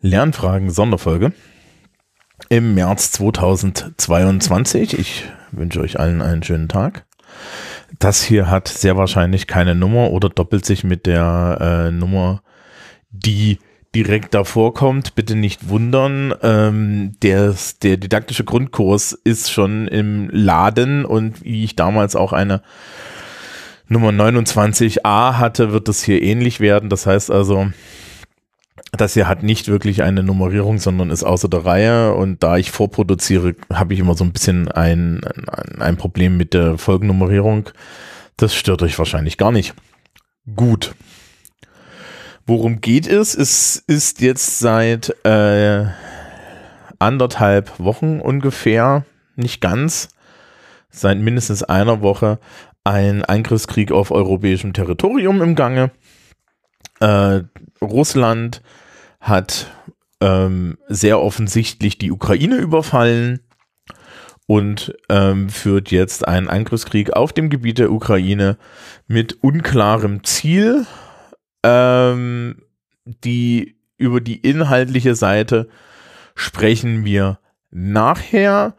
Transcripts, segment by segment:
Lernfragen Sonderfolge im März 2022. Ich wünsche euch allen einen schönen Tag. Das hier hat sehr wahrscheinlich keine Nummer oder doppelt sich mit der äh, Nummer, die direkt davor kommt. Bitte nicht wundern. Ähm, der, der didaktische Grundkurs ist schon im Laden und wie ich damals auch eine Nummer 29a hatte, wird es hier ähnlich werden. Das heißt also, das hier hat nicht wirklich eine Nummerierung, sondern ist außer der Reihe. Und da ich vorproduziere, habe ich immer so ein bisschen ein, ein, ein Problem mit der Folgennummerierung. Das stört euch wahrscheinlich gar nicht. Gut. Worum geht es? Es ist jetzt seit äh, anderthalb Wochen ungefähr, nicht ganz, seit mindestens einer Woche ein Angriffskrieg auf europäischem Territorium im Gange. Äh, Russland hat ähm, sehr offensichtlich die Ukraine überfallen und ähm, führt jetzt einen Angriffskrieg auf dem Gebiet der Ukraine mit unklarem Ziel. Ähm, die über die inhaltliche Seite sprechen wir nachher.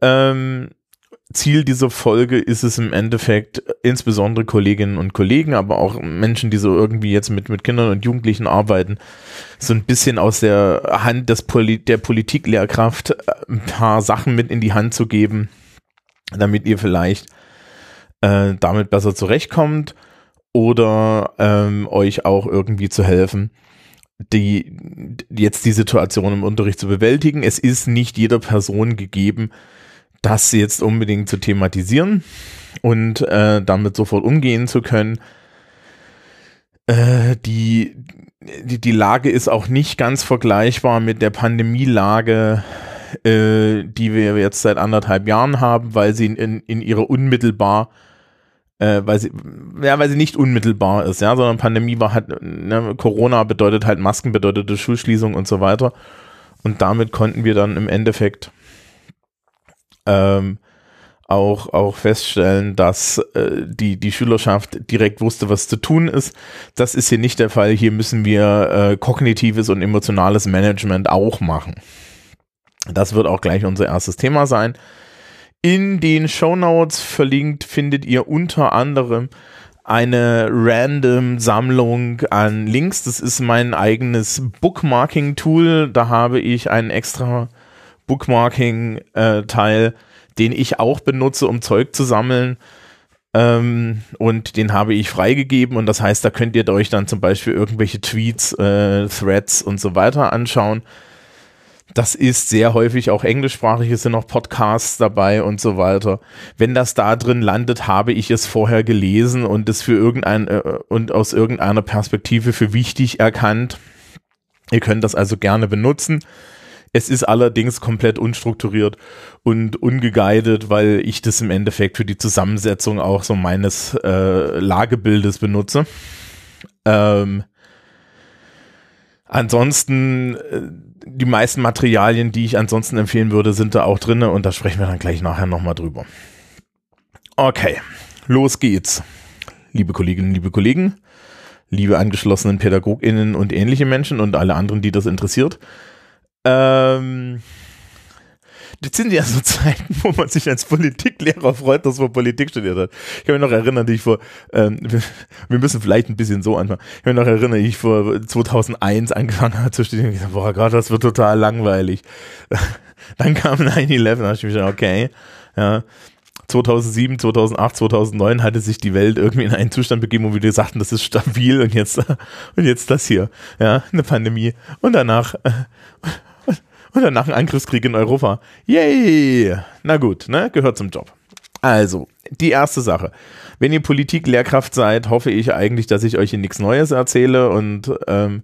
Ähm, Ziel dieser Folge ist es im Endeffekt, insbesondere Kolleginnen und Kollegen, aber auch Menschen, die so irgendwie jetzt mit, mit Kindern und Jugendlichen arbeiten, so ein bisschen aus der Hand des Poli der Politiklehrkraft äh, ein paar Sachen mit in die Hand zu geben, damit ihr vielleicht äh, damit besser zurechtkommt oder ähm, euch auch irgendwie zu helfen, die jetzt die Situation im Unterricht zu bewältigen. Es ist nicht jeder Person gegeben, das jetzt unbedingt zu thematisieren und äh, damit sofort umgehen zu können. Äh, die, die, die Lage ist auch nicht ganz vergleichbar mit der Pandemielage, äh, die wir jetzt seit anderthalb Jahren haben, weil sie in, in ihrer unmittelbar äh, weil sie, ja, weil sie nicht unmittelbar ist, ja, sondern Pandemie war halt, ne, Corona bedeutet halt Masken, bedeutete Schulschließung und so weiter. Und damit konnten wir dann im Endeffekt ähm, auch, auch feststellen, dass äh, die, die Schülerschaft direkt wusste, was zu tun ist. Das ist hier nicht der Fall. Hier müssen wir äh, kognitives und emotionales Management auch machen. Das wird auch gleich unser erstes Thema sein. In den Show Notes verlinkt findet ihr unter anderem eine random Sammlung an Links. Das ist mein eigenes Bookmarking-Tool. Da habe ich einen extra Bookmarking-Teil, äh, den ich auch benutze, um Zeug zu sammeln. Ähm, und den habe ich freigegeben und das heißt, da könnt ihr euch dann zum Beispiel irgendwelche Tweets, äh, Threads und so weiter anschauen. Das ist sehr häufig auch englischsprachig, es sind auch Podcasts dabei und so weiter. Wenn das da drin landet, habe ich es vorher gelesen und es für irgendein äh, und aus irgendeiner Perspektive für wichtig erkannt. Ihr könnt das also gerne benutzen. Es ist allerdings komplett unstrukturiert und ungeguidet, weil ich das im Endeffekt für die Zusammensetzung auch so meines äh, Lagebildes benutze. Ähm, ansonsten, äh, die meisten Materialien, die ich ansonsten empfehlen würde, sind da auch drin und da sprechen wir dann gleich nachher nochmal drüber. Okay, los geht's. Liebe Kolleginnen, liebe Kollegen, liebe angeschlossenen PädagogInnen und ähnliche Menschen und alle anderen, die das interessiert. Ähm, das sind ja so Zeiten, wo man sich als Politiklehrer freut, dass man Politik studiert hat. Ich kann mich noch erinnern, die ich vor, ähm, wir müssen vielleicht ein bisschen so anfangen. Ich kann mich noch erinnern, ich vor 2001 angefangen habe zu studieren und gesagt, boah Gott, das wird total langweilig. Dann kam 9-11, da dachte ich mir schon, okay, ja. 2007, 2008, 2009 hatte sich die Welt irgendwie in einen Zustand begeben, wo wir sagten, das ist stabil und jetzt, und jetzt das hier, ja, eine Pandemie. Und danach, und danach ein Angriffskrieg in Europa. Yay! Na gut, ne? Gehört zum Job. Also, die erste Sache. Wenn ihr Politik-Lehrkraft seid, hoffe ich eigentlich, dass ich euch hier nichts Neues erzähle und ähm,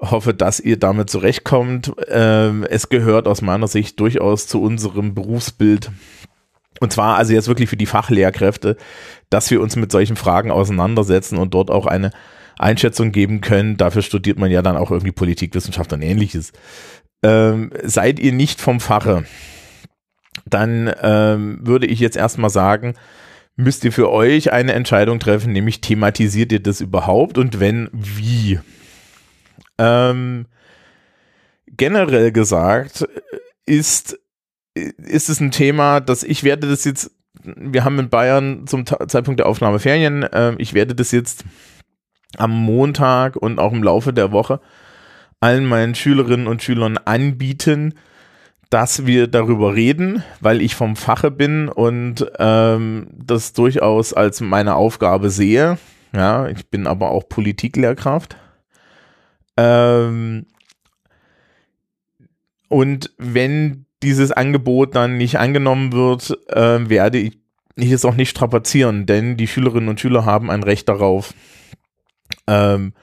hoffe, dass ihr damit zurechtkommt. Ähm, es gehört aus meiner Sicht durchaus zu unserem Berufsbild. Und zwar also jetzt wirklich für die Fachlehrkräfte, dass wir uns mit solchen Fragen auseinandersetzen und dort auch eine Einschätzung geben können. Dafür studiert man ja dann auch irgendwie Politikwissenschaft und ähnliches ähm, seid ihr nicht vom Fache, dann ähm, würde ich jetzt erstmal sagen, müsst ihr für euch eine Entscheidung treffen, nämlich thematisiert ihr das überhaupt und wenn, wie? Ähm, generell gesagt ist, ist es ein Thema, dass ich werde das jetzt, wir haben in Bayern zum Zeitpunkt der Aufnahme Ferien, äh, ich werde das jetzt am Montag und auch im Laufe der Woche allen meinen Schülerinnen und Schülern anbieten, dass wir darüber reden, weil ich vom Fache bin und ähm, das durchaus als meine Aufgabe sehe. Ja, ich bin aber auch Politiklehrkraft. Ähm, und wenn dieses Angebot dann nicht angenommen wird, äh, werde ich, es auch nicht strapazieren, denn die Schülerinnen und Schüler haben ein Recht darauf, ähm,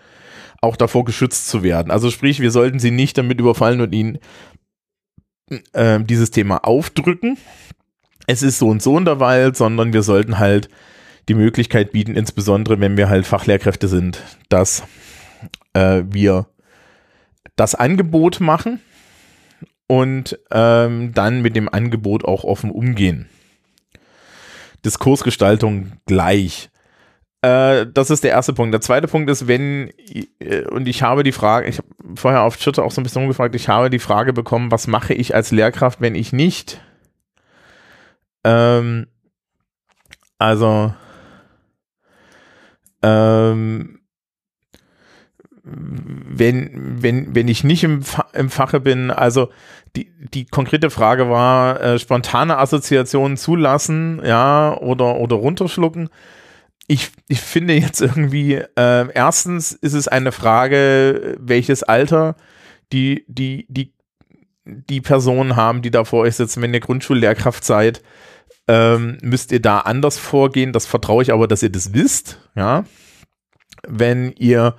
auch davor geschützt zu werden. Also sprich, wir sollten sie nicht damit überfallen und ihnen äh, dieses Thema aufdrücken. Es ist so und so in der Welt, sondern wir sollten halt die Möglichkeit bieten, insbesondere wenn wir halt Fachlehrkräfte sind, dass äh, wir das Angebot machen und ähm, dann mit dem Angebot auch offen umgehen. Diskursgestaltung gleich. Äh, das ist der erste Punkt. Der zweite Punkt ist, wenn, äh, und ich habe die Frage, ich habe vorher auf Twitter auch so ein bisschen umgefragt, ich habe die Frage bekommen, was mache ich als Lehrkraft, wenn ich nicht, ähm, also, ähm, wenn, wenn, wenn ich nicht im, Fa im Fache bin, also die, die konkrete Frage war, äh, spontane Assoziationen zulassen, ja, oder, oder runterschlucken ich, ich finde jetzt irgendwie, äh, erstens ist es eine Frage, welches Alter die, die, die, die Personen haben, die da vor euch sitzen. Wenn ihr Grundschullehrkraft seid, ähm, müsst ihr da anders vorgehen. Das vertraue ich aber, dass ihr das wisst. Ja. Wenn ihr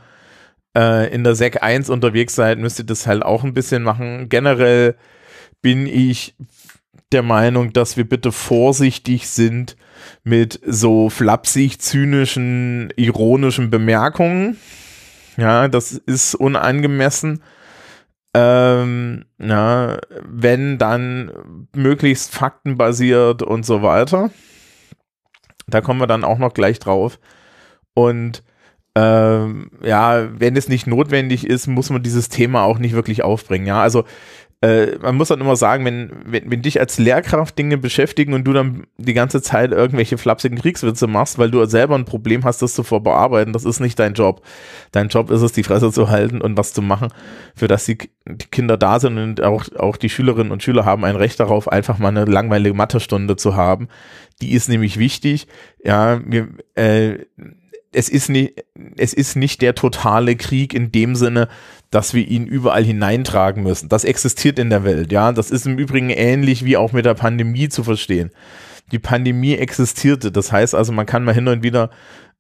äh, in der SEC 1 unterwegs seid, müsst ihr das halt auch ein bisschen machen. Generell bin ich der Meinung, dass wir bitte vorsichtig sind mit so flapsig, zynischen, ironischen Bemerkungen. Ja, das ist unangemessen. Ähm, ja, wenn dann möglichst faktenbasiert und so weiter. Da kommen wir dann auch noch gleich drauf. Und ähm, ja, wenn es nicht notwendig ist, muss man dieses Thema auch nicht wirklich aufbringen. Ja, also äh, man muss dann immer sagen, wenn, wenn, wenn dich als Lehrkraft Dinge beschäftigen und du dann die ganze Zeit irgendwelche flapsigen Kriegswitze machst, weil du selber ein Problem hast, das zu vorbearbeiten, das ist nicht dein Job. Dein Job ist es, die Fresse zu halten und was zu machen, für das die, die Kinder da sind und auch, auch die Schülerinnen und Schüler haben ein Recht darauf, einfach mal eine langweilige Mathestunde zu haben. Die ist nämlich wichtig. Ja, wir, äh, es ist nicht, es ist nicht der totale Krieg in dem Sinne, dass wir ihn überall hineintragen müssen. Das existiert in der Welt, ja. Das ist im Übrigen ähnlich wie auch mit der Pandemie zu verstehen. Die Pandemie existierte. Das heißt also, man kann mal hin und wieder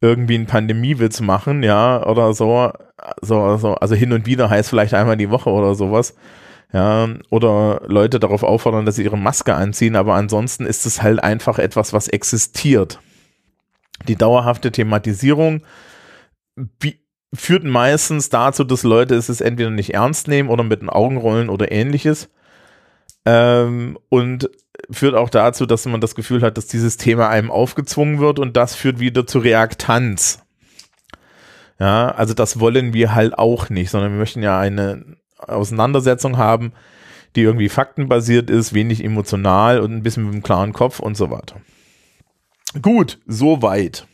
irgendwie einen Pandemiewitz machen, ja, oder so, so, so, also hin und wieder heißt vielleicht einmal die Woche oder sowas, ja, oder Leute darauf auffordern, dass sie ihre Maske anziehen, aber ansonsten ist es halt einfach etwas, was existiert. Die dauerhafte Thematisierung führt meistens dazu, dass Leute es entweder nicht ernst nehmen oder mit den Augen rollen oder ähnliches. Ähm, und führt auch dazu, dass man das Gefühl hat, dass dieses Thema einem aufgezwungen wird und das führt wieder zu Reaktanz. Ja, also das wollen wir halt auch nicht, sondern wir möchten ja eine Auseinandersetzung haben, die irgendwie faktenbasiert ist, wenig emotional und ein bisschen mit einem klaren Kopf und so weiter. Gut, soweit.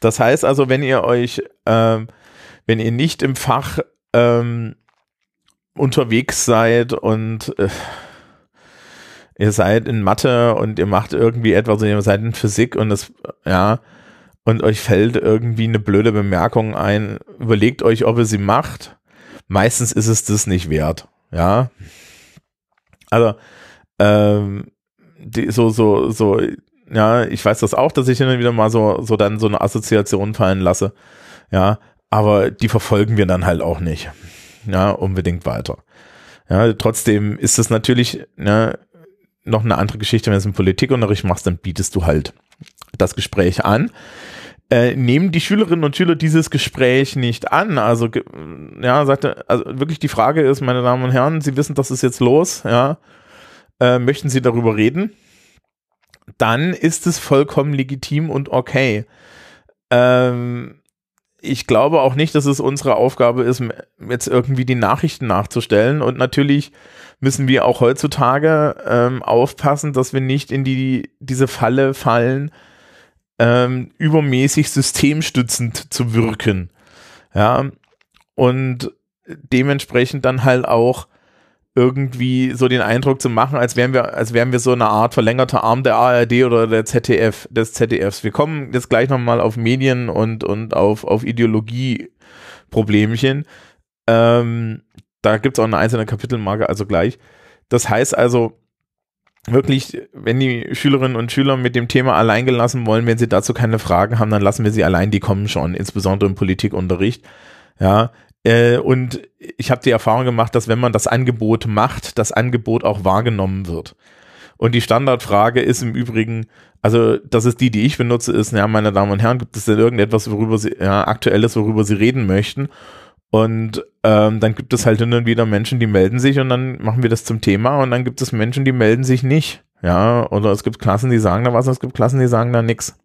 Das heißt also, wenn ihr euch, ähm, wenn ihr nicht im Fach ähm, unterwegs seid und äh, ihr seid in Mathe und ihr macht irgendwie etwas, ihr seid in Physik und das, ja, und euch fällt irgendwie eine blöde Bemerkung ein, überlegt euch, ob ihr sie macht. Meistens ist es das nicht wert, ja. Also, ähm, die, so, so, so, ja, ich weiß das auch, dass ich hin wieder mal so, so dann so eine Assoziation fallen lasse. Ja, aber die verfolgen wir dann halt auch nicht. Ja, unbedingt weiter. Ja, trotzdem ist es natürlich ne, noch eine andere Geschichte, wenn du es im Politikunterricht machst, dann bietest du halt das Gespräch an. Äh, nehmen die Schülerinnen und Schüler dieses Gespräch nicht an. Also, ja, sagte, also wirklich die Frage ist, meine Damen und Herren, Sie wissen, das ist jetzt los, ja. Äh, möchten Sie darüber reden? Dann ist es vollkommen legitim und okay. Ähm, ich glaube auch nicht, dass es unsere Aufgabe ist, jetzt irgendwie die Nachrichten nachzustellen. Und natürlich müssen wir auch heutzutage ähm, aufpassen, dass wir nicht in die, diese Falle fallen, ähm, übermäßig systemstützend zu wirken. Ja, und dementsprechend dann halt auch irgendwie so den Eindruck zu machen, als wären wir, als wären wir so eine Art verlängerter Arm der ARD oder der ZDF, des ZDFs. Wir kommen jetzt gleich nochmal auf Medien und, und auf, auf Ideologie-Problemchen. Ähm, da gibt es auch eine einzelne Kapitelmarke, also gleich. Das heißt also, wirklich, wenn die Schülerinnen und Schüler mit dem Thema allein gelassen wollen, wenn sie dazu keine Fragen haben, dann lassen wir sie allein, die kommen schon, insbesondere im Politikunterricht. Ja, äh, und ich habe die Erfahrung gemacht, dass wenn man das Angebot macht, das Angebot auch wahrgenommen wird. Und die Standardfrage ist im Übrigen, also das ist die, die ich benutze, ist, ja, meine Damen und Herren, gibt es denn irgendetwas, worüber Sie, ja, aktuelles, worüber Sie reden möchten? Und ähm, dann gibt es halt hin und wieder Menschen, die melden sich und dann machen wir das zum Thema und dann gibt es Menschen, die melden sich nicht. Ja, oder es gibt Klassen, die sagen da was, es gibt Klassen, die sagen da nichts.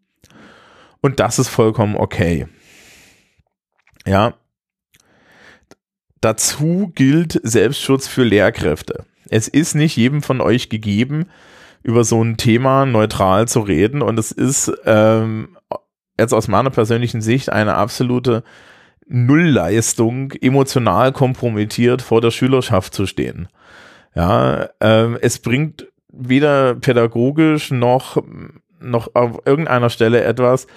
Und das ist vollkommen okay. Ja, Dazu gilt Selbstschutz für Lehrkräfte. Es ist nicht jedem von euch gegeben, über so ein Thema neutral zu reden und es ist ähm, jetzt aus meiner persönlichen Sicht eine absolute Nullleistung, emotional kompromittiert vor der Schülerschaft zu stehen. Ja, ähm, es bringt weder pädagogisch noch noch auf irgendeiner Stelle etwas,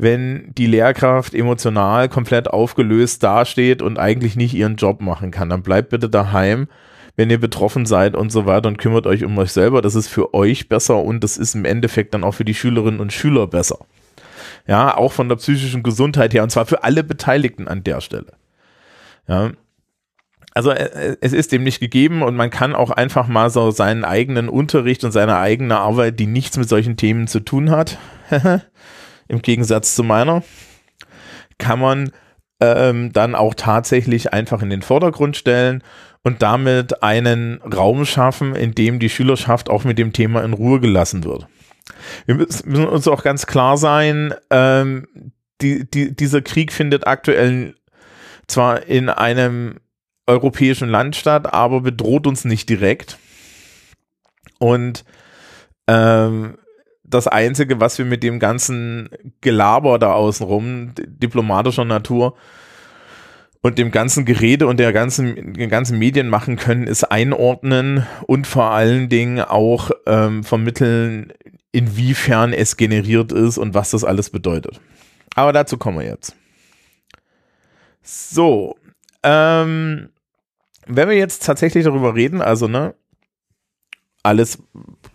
wenn die Lehrkraft emotional komplett aufgelöst dasteht und eigentlich nicht ihren Job machen kann. Dann bleibt bitte daheim, wenn ihr betroffen seid und so weiter und kümmert euch um euch selber. Das ist für euch besser und das ist im Endeffekt dann auch für die Schülerinnen und Schüler besser. Ja, auch von der psychischen Gesundheit her und zwar für alle Beteiligten an der Stelle. Ja, also äh, es ist dem nicht gegeben und man kann auch einfach mal so seinen eigenen Unterricht und seine eigene Arbeit, die nichts mit solchen Themen zu tun hat, im Gegensatz zu meiner, kann man ähm, dann auch tatsächlich einfach in den Vordergrund stellen und damit einen Raum schaffen, in dem die Schülerschaft auch mit dem Thema in Ruhe gelassen wird. Wir müssen uns auch ganz klar sein, ähm, die, die, dieser Krieg findet aktuell zwar in einem europäischen Land statt, aber bedroht uns nicht direkt. Und ähm, das Einzige, was wir mit dem ganzen Gelaber da außenrum, diplomatischer Natur, und dem ganzen Gerede und der ganzen, den ganzen Medien machen können, ist einordnen und vor allen Dingen auch ähm, vermitteln, inwiefern es generiert ist und was das alles bedeutet. Aber dazu kommen wir jetzt. So, ähm, wenn wir jetzt tatsächlich darüber reden, also ne, alles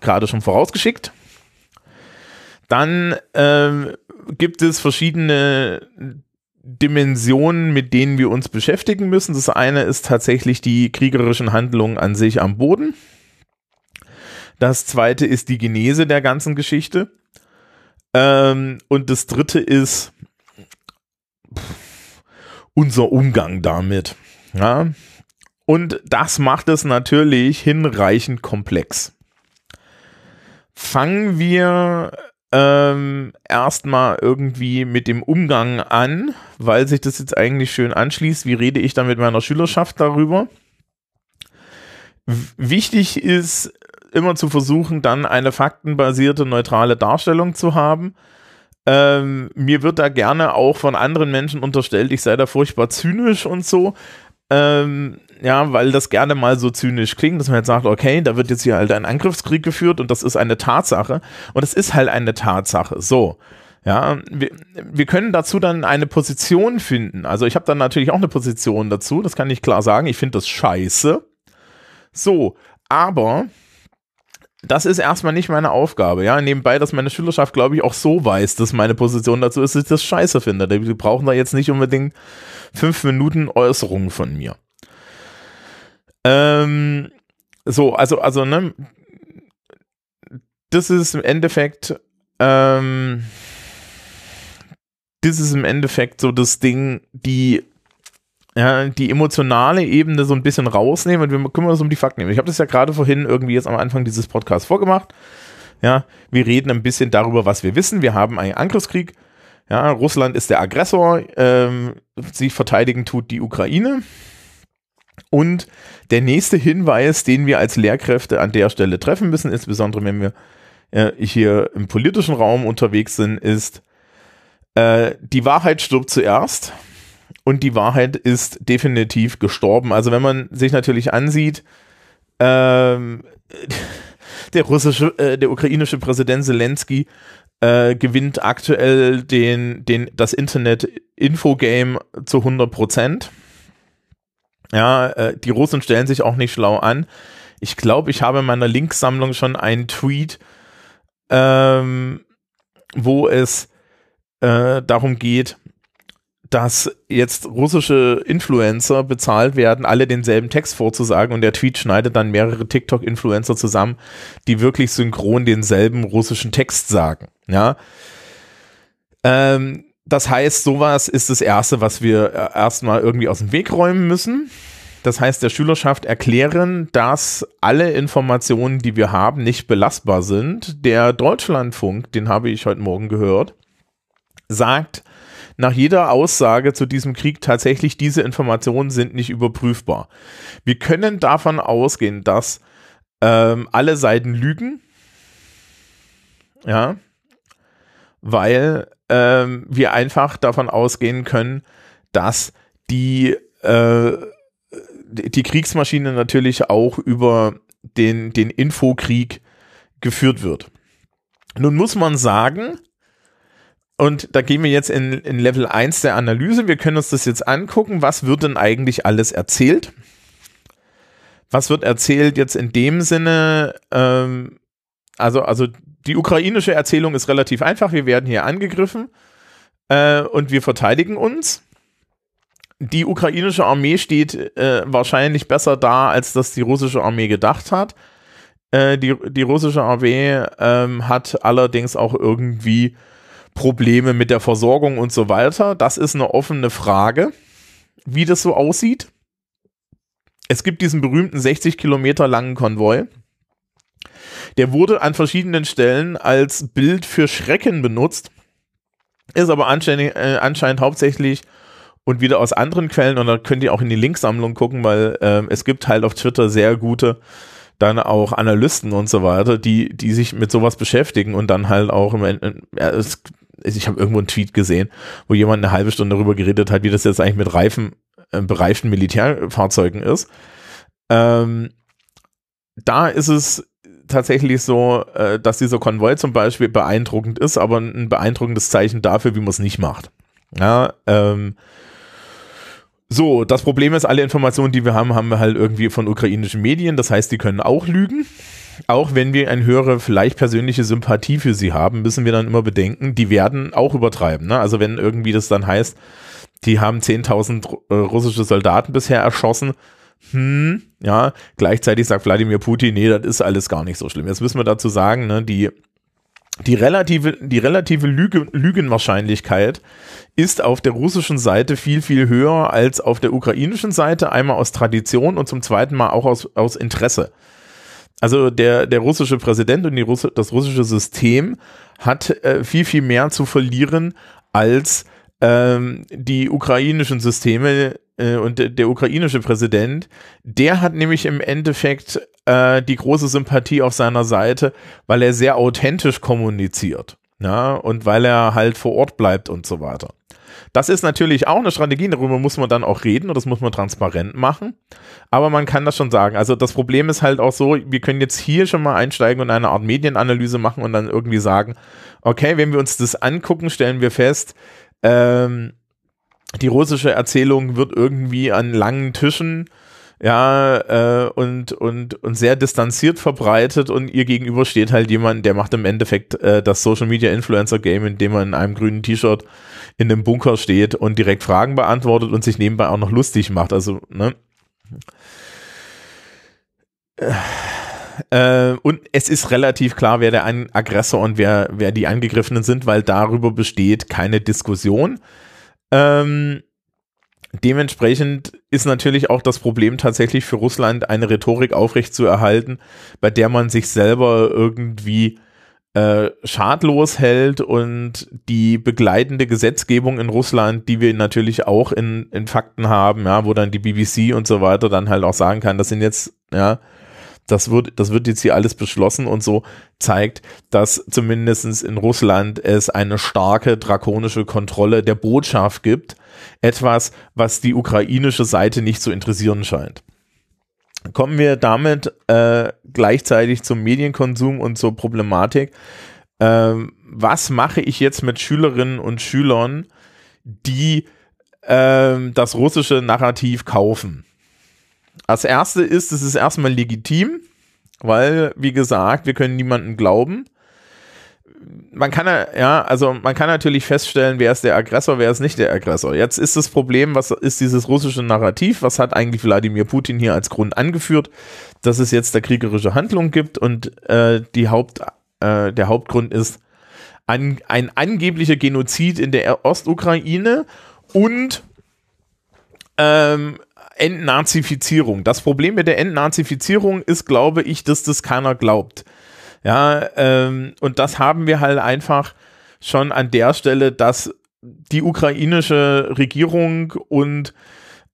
gerade schon vorausgeschickt, dann ähm, gibt es verschiedene Dimensionen, mit denen wir uns beschäftigen müssen. Das eine ist tatsächlich die kriegerischen Handlungen an sich am Boden. Das zweite ist die Genese der ganzen Geschichte. Ähm, und das dritte ist unser Umgang damit. Ja, und das macht es natürlich hinreichend komplex. Fangen wir ähm, erstmal irgendwie mit dem Umgang an, weil sich das jetzt eigentlich schön anschließt. Wie rede ich da mit meiner Schülerschaft darüber? W wichtig ist immer zu versuchen, dann eine faktenbasierte, neutrale Darstellung zu haben. Ähm, mir wird da gerne auch von anderen Menschen unterstellt, ich sei da furchtbar zynisch und so. Ähm, ja, weil das gerne mal so zynisch klingt, dass man jetzt sagt, okay, da wird jetzt hier halt ein Angriffskrieg geführt und das ist eine Tatsache. Und es ist halt eine Tatsache. So. Ja, wir, wir können dazu dann eine Position finden. Also ich habe dann natürlich auch eine Position dazu, das kann ich klar sagen. Ich finde das scheiße. So, aber das ist erstmal nicht meine Aufgabe. Ja, nebenbei, dass meine Schülerschaft, glaube ich, auch so weiß, dass meine Position dazu ist, dass ich das scheiße finde. Die brauchen da jetzt nicht unbedingt fünf Minuten Äußerungen von mir. Ähm, so, also, also, ne, das ist im Endeffekt, ähm, das ist im Endeffekt so das Ding, die, ja, die emotionale Ebene so ein bisschen rausnehmen und wir kümmern uns um die Fakten. Ich habe das ja gerade vorhin irgendwie jetzt am Anfang dieses Podcasts vorgemacht. Ja, wir reden ein bisschen darüber, was wir wissen. Wir haben einen Angriffskrieg Ja, Russland ist der Aggressor, ähm, sich verteidigen tut die Ukraine. Und der nächste Hinweis, den wir als Lehrkräfte an der Stelle treffen müssen, insbesondere wenn wir äh, hier im politischen Raum unterwegs sind, ist, äh, die Wahrheit stirbt zuerst und die Wahrheit ist definitiv gestorben. Also wenn man sich natürlich ansieht, ähm, der russische, äh, der ukrainische Präsident Zelensky äh, gewinnt aktuell den, den, das Internet-Infogame zu 100 Prozent. Ja, äh, die Russen stellen sich auch nicht schlau an. Ich glaube, ich habe in meiner Linksammlung schon einen Tweet, ähm, wo es äh, darum geht, dass jetzt russische Influencer bezahlt werden, alle denselben Text vorzusagen und der Tweet schneidet dann mehrere TikTok-Influencer zusammen, die wirklich synchron denselben russischen Text sagen. Ja. Ähm, das heißt, sowas ist das Erste, was wir äh, erstmal irgendwie aus dem Weg räumen müssen. Das heißt, der Schülerschaft erklären, dass alle Informationen, die wir haben, nicht belastbar sind. Der Deutschlandfunk, den habe ich heute Morgen gehört, sagt nach jeder Aussage zu diesem Krieg tatsächlich, diese Informationen sind nicht überprüfbar. Wir können davon ausgehen, dass ähm, alle Seiten lügen. Ja, weil ähm, wir einfach davon ausgehen können, dass die äh, die Kriegsmaschine natürlich auch über den, den Infokrieg geführt wird. Nun muss man sagen, und da gehen wir jetzt in, in Level 1 der Analyse, wir können uns das jetzt angucken, was wird denn eigentlich alles erzählt? Was wird erzählt jetzt in dem Sinne, ähm, also, also die ukrainische Erzählung ist relativ einfach, wir werden hier angegriffen äh, und wir verteidigen uns die ukrainische Armee steht äh, wahrscheinlich besser da, als das die russische Armee gedacht hat. Äh, die, die russische Armee ähm, hat allerdings auch irgendwie Probleme mit der Versorgung und so weiter. Das ist eine offene Frage, wie das so aussieht. Es gibt diesen berühmten 60 Kilometer langen Konvoi. Der wurde an verschiedenen Stellen als Bild für Schrecken benutzt, ist aber anscheinend, äh, anscheinend hauptsächlich und wieder aus anderen Quellen und da könnt ihr auch in die Linksammlung gucken, weil ähm, es gibt halt auf Twitter sehr gute dann auch Analysten und so weiter, die die sich mit sowas beschäftigen und dann halt auch im Ende, ja, es, ich habe irgendwo einen Tweet gesehen, wo jemand eine halbe Stunde darüber geredet hat, wie das jetzt eigentlich mit Reifen äh, bereiften Militärfahrzeugen ist. Ähm, da ist es tatsächlich so, äh, dass dieser Konvoi zum Beispiel beeindruckend ist, aber ein beeindruckendes Zeichen dafür, wie man es nicht macht. Ja, ähm, so, das Problem ist, alle Informationen, die wir haben, haben wir halt irgendwie von ukrainischen Medien. Das heißt, die können auch lügen. Auch wenn wir eine höhere, vielleicht persönliche Sympathie für sie haben, müssen wir dann immer bedenken, die werden auch übertreiben. Ne? Also wenn irgendwie das dann heißt, die haben 10.000 äh, russische Soldaten bisher erschossen, hm, ja, gleichzeitig sagt Wladimir Putin, nee, das ist alles gar nicht so schlimm. Jetzt müssen wir dazu sagen, ne, die die relative, die relative Lüge, Lügenwahrscheinlichkeit ist auf der russischen Seite viel, viel höher als auf der ukrainischen Seite. Einmal aus Tradition und zum zweiten Mal auch aus, aus Interesse. Also der, der russische Präsident und die Russ das russische System hat äh, viel, viel mehr zu verlieren als ähm, die ukrainischen Systeme äh, und der, der ukrainische Präsident. Der hat nämlich im Endeffekt äh, die große Sympathie auf seiner Seite, weil er sehr authentisch kommuniziert. Ja, und weil er halt vor Ort bleibt und so weiter. Das ist natürlich auch eine Strategie, darüber muss man dann auch reden und das muss man transparent machen. Aber man kann das schon sagen. Also das Problem ist halt auch so, wir können jetzt hier schon mal einsteigen und eine Art Medienanalyse machen und dann irgendwie sagen, okay, wenn wir uns das angucken, stellen wir fest, ähm, die russische Erzählung wird irgendwie an langen Tischen ja, äh, und, und, und sehr distanziert verbreitet und ihr gegenüber steht halt jemand, der macht im Endeffekt äh, das Social Media Influencer Game, indem man in einem grünen T-Shirt in einem Bunker steht und direkt Fragen beantwortet und sich nebenbei auch noch lustig macht. Also, ne? Äh, und es ist relativ klar, wer der Aggressor und wer, wer die Angegriffenen sind, weil darüber besteht keine Diskussion. Ähm, dementsprechend ist natürlich auch das Problem tatsächlich für Russland, eine Rhetorik aufrechtzuerhalten, bei der man sich selber irgendwie äh, schadlos hält und die begleitende Gesetzgebung in Russland, die wir natürlich auch in, in Fakten haben, ja, wo dann die BBC und so weiter dann halt auch sagen kann, das sind jetzt, ja, das wird, das wird jetzt hier alles beschlossen und so zeigt, dass zumindestens in Russland es eine starke drakonische Kontrolle der Botschaft gibt. Etwas, was die ukrainische Seite nicht zu interessieren scheint. Kommen wir damit äh, gleichzeitig zum Medienkonsum und zur Problematik. Ähm, was mache ich jetzt mit Schülerinnen und Schülern, die ähm, das russische Narrativ kaufen? Als erste ist, es ist erstmal legitim, weil, wie gesagt, wir können niemandem glauben. Man kann ja, also man kann natürlich feststellen, wer ist der Aggressor, wer ist nicht der Aggressor. Jetzt ist das Problem, was ist dieses russische Narrativ? Was hat eigentlich Wladimir Putin hier als Grund angeführt, dass es jetzt da kriegerische Handlung gibt und äh, die Haupt, äh, der Hauptgrund ist an, ein angeblicher Genozid in der Ostukraine und ähm, Entnazifizierung. Das Problem mit der Entnazifizierung ist, glaube ich, dass das keiner glaubt. Ja, ähm, und das haben wir halt einfach schon an der Stelle, dass die ukrainische Regierung und